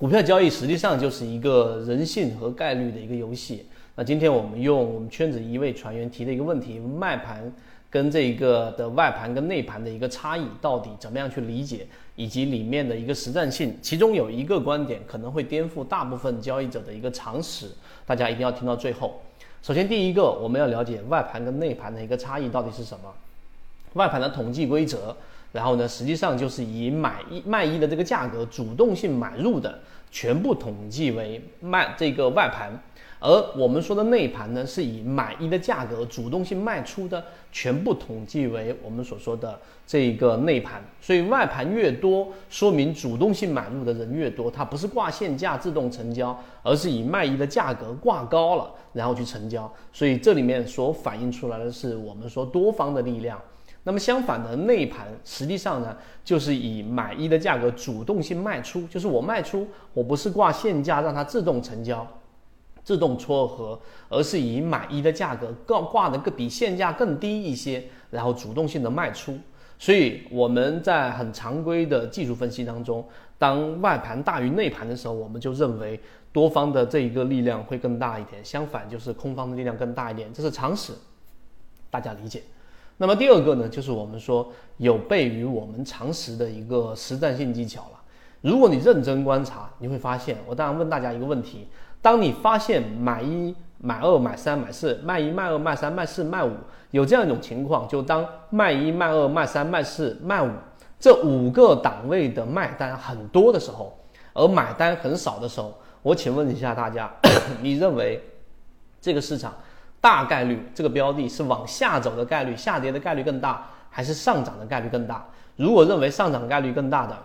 股票交易实际上就是一个人性和概率的一个游戏。那今天我们用我们圈子一位船员提的一个问题，卖盘跟这个的外盘跟内盘的一个差异到底怎么样去理解，以及里面的一个实战性。其中有一个观点可能会颠覆大部分交易者的一个常识，大家一定要听到最后。首先，第一个我们要了解外盘跟内盘的一个差异到底是什么。外盘的统计规则，然后呢，实际上就是以买一卖一的这个价格主动性买入的全部统计为卖这个外盘。而我们说的内盘呢，是以买一的价格主动性卖出的全部统计为我们所说的这个内盘。所以外盘越多，说明主动性买入的人越多，它不是挂现价自动成交，而是以卖一的价格挂高了，然后去成交。所以这里面所反映出来的是我们说多方的力量。那么相反的内盘实际上呢，就是以买一的价格主动性卖出，就是我卖出，我不是挂现价让它自动成交。自动撮合，而是以买一的价格挂挂的个比现价更低一些，然后主动性的卖出。所以我们在很常规的技术分析当中，当外盘大于内盘的时候，我们就认为多方的这一个力量会更大一点，相反就是空方的力量更大一点，这是常识，大家理解。那么第二个呢，就是我们说有悖于我们常识的一个实战性技巧了。如果你认真观察，你会发现，我当然问大家一个问题。当你发现买一、买二、买三、买四、卖一、卖二、卖三、卖四、卖五，有这样一种情况，就当卖一、卖二、卖三、卖四、卖五这五个档位的卖单很多的时候，而买单很少的时候，我请问一下大家，你认为这个市场大概率这个标的是往下走的概率、下跌的概率更大，还是上涨的概率更大？如果认为上涨概率更大的，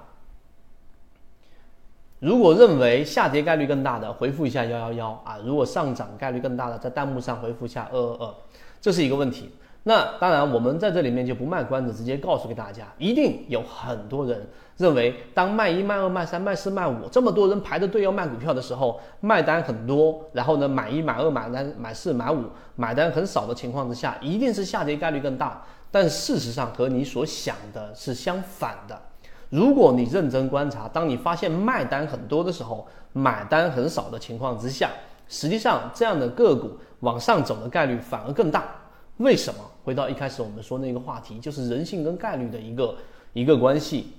如果认为下跌概率更大的，回复一下幺幺幺啊；如果上涨概率更大的，在弹幕上回复一下二二二，这是一个问题。那当然，我们在这里面就不卖关子，直接告诉给大家，一定有很多人认为，当卖一、卖二、卖三、卖四、卖五这么多人排着队要卖股票的时候，卖单很多，然后呢，买一、买二、买三、买四、买五，买单很少的情况之下，一定是下跌概率更大。但事实上和你所想的是相反的。如果你认真观察，当你发现卖单很多的时候，买单很少的情况之下，实际上这样的个股往上走的概率反而更大。为什么？回到一开始我们说那个话题，就是人性跟概率的一个一个关系。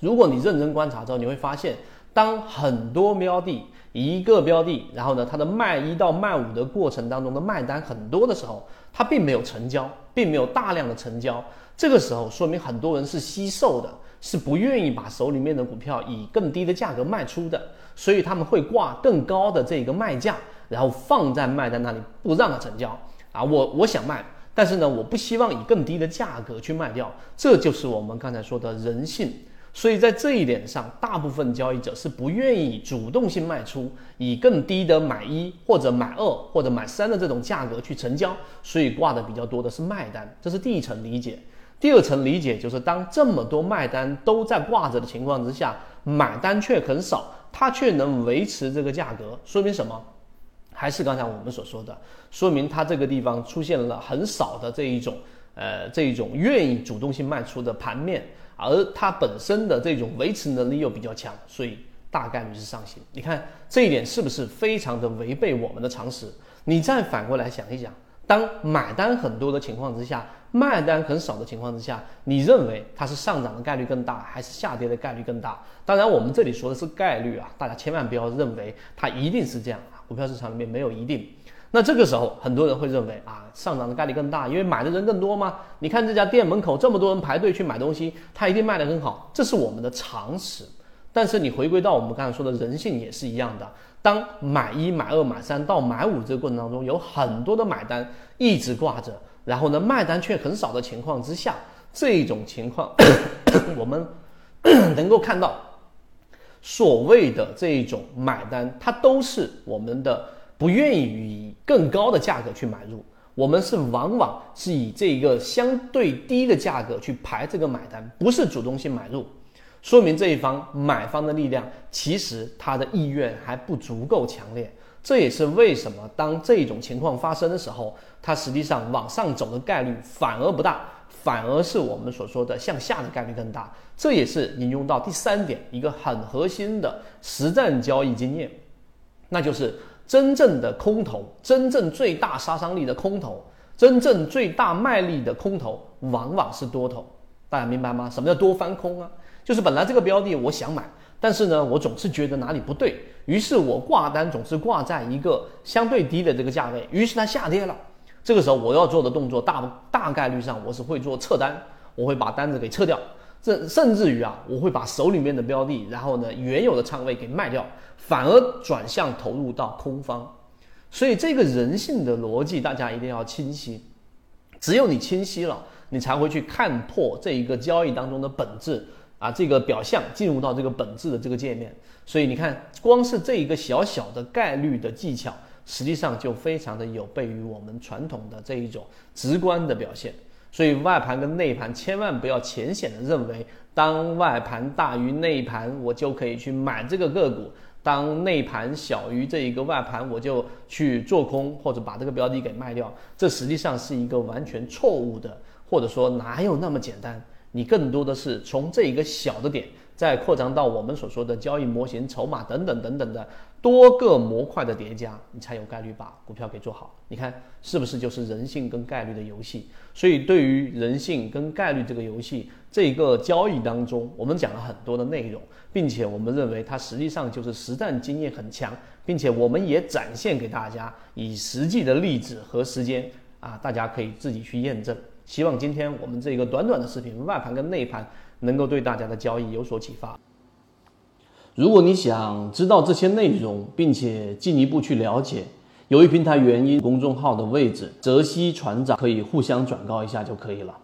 如果你认真观察之后，你会发现，当很多标的一个标的，然后呢，它的卖一到卖五的过程当中的卖单很多的时候，它并没有成交，并没有大量的成交，这个时候说明很多人是惜售的。是不愿意把手里面的股票以更低的价格卖出的，所以他们会挂更高的这个卖价，然后放在卖单那里不让它成交啊。我我想卖，但是呢，我不希望以更低的价格去卖掉，这就是我们刚才说的人性。所以在这一点上，大部分交易者是不愿意主动性卖出，以更低的买一或者买二或者买三的这种价格去成交，所以挂的比较多的是卖单，这是第一层理解。第二层理解就是，当这么多卖单都在挂着的情况之下，买单却很少，它却能维持这个价格，说明什么？还是刚才我们所说的，说明它这个地方出现了很少的这一种，呃，这一种愿意主动性卖出的盘面，而它本身的这种维持能力又比较强，所以大概率是上行。你看这一点是不是非常的违背我们的常识？你再反过来想一想。当买单很多的情况之下，卖单很少的情况之下，你认为它是上涨的概率更大，还是下跌的概率更大？当然，我们这里说的是概率啊，大家千万不要认为它一定是这样。股票市场里面没有一定。那这个时候，很多人会认为啊，上涨的概率更大，因为买的人更多吗？你看这家店门口这么多人排队去买东西，它一定卖得很好，这是我们的常识。但是你回归到我们刚才说的人性也是一样的。当买一、买二、买三到买五这个过程当中，有很多的买单一直挂着，然后呢卖单却很少的情况之下，这种情况 我们 能够看到，所谓的这一种买单，它都是我们的不愿意以更高的价格去买入，我们是往往是以这个相对低的价格去排这个买单，不是主动性买入。说明这一方买方的力量其实他的意愿还不足够强烈，这也是为什么当这种情况发生的时候，它实际上往上走的概率反而不大，反而是我们所说的向下的概率更大。这也是引用到第三点一个很核心的实战交易经验，那就是真正的空头，真正最大杀伤力的空头，真正最大卖力的空头，往往是多头。大家明白吗？什么叫多翻空啊？就是本来这个标的我想买，但是呢，我总是觉得哪里不对，于是我挂单总是挂在一个相对低的这个价位，于是它下跌了。这个时候我要做的动作大大概率上我是会做撤单，我会把单子给撤掉，这甚至于啊，我会把手里面的标的，然后呢原有的仓位给卖掉，反而转向投入到空方。所以这个人性的逻辑大家一定要清晰，只有你清晰了，你才会去看破这一个交易当中的本质啊，这个表象进入到这个本质的这个界面。所以你看，光是这一个小小的概率的技巧。实际上就非常的有悖于我们传统的这一种直观的表现，所以外盘跟内盘千万不要浅显的认为，当外盘大于内盘，我就可以去买这个个股；当内盘小于这一个外盘，我就去做空或者把这个标的给卖掉。这实际上是一个完全错误的，或者说哪有那么简单？你更多的是从这一个小的点。再扩张到我们所说的交易模型、筹码等等等等的多个模块的叠加，你才有概率把股票给做好。你看是不是就是人性跟概率的游戏？所以对于人性跟概率这个游戏，这个交易当中，我们讲了很多的内容，并且我们认为它实际上就是实战经验很强，并且我们也展现给大家以实际的例子和时间啊，大家可以自己去验证。希望今天我们这个短短的视频，外盘跟内盘。能够对大家的交易有所启发。如果你想知道这些内容，并且进一步去了解，由于平台原因，公众号的位置，泽西船长可以互相转告一下就可以了。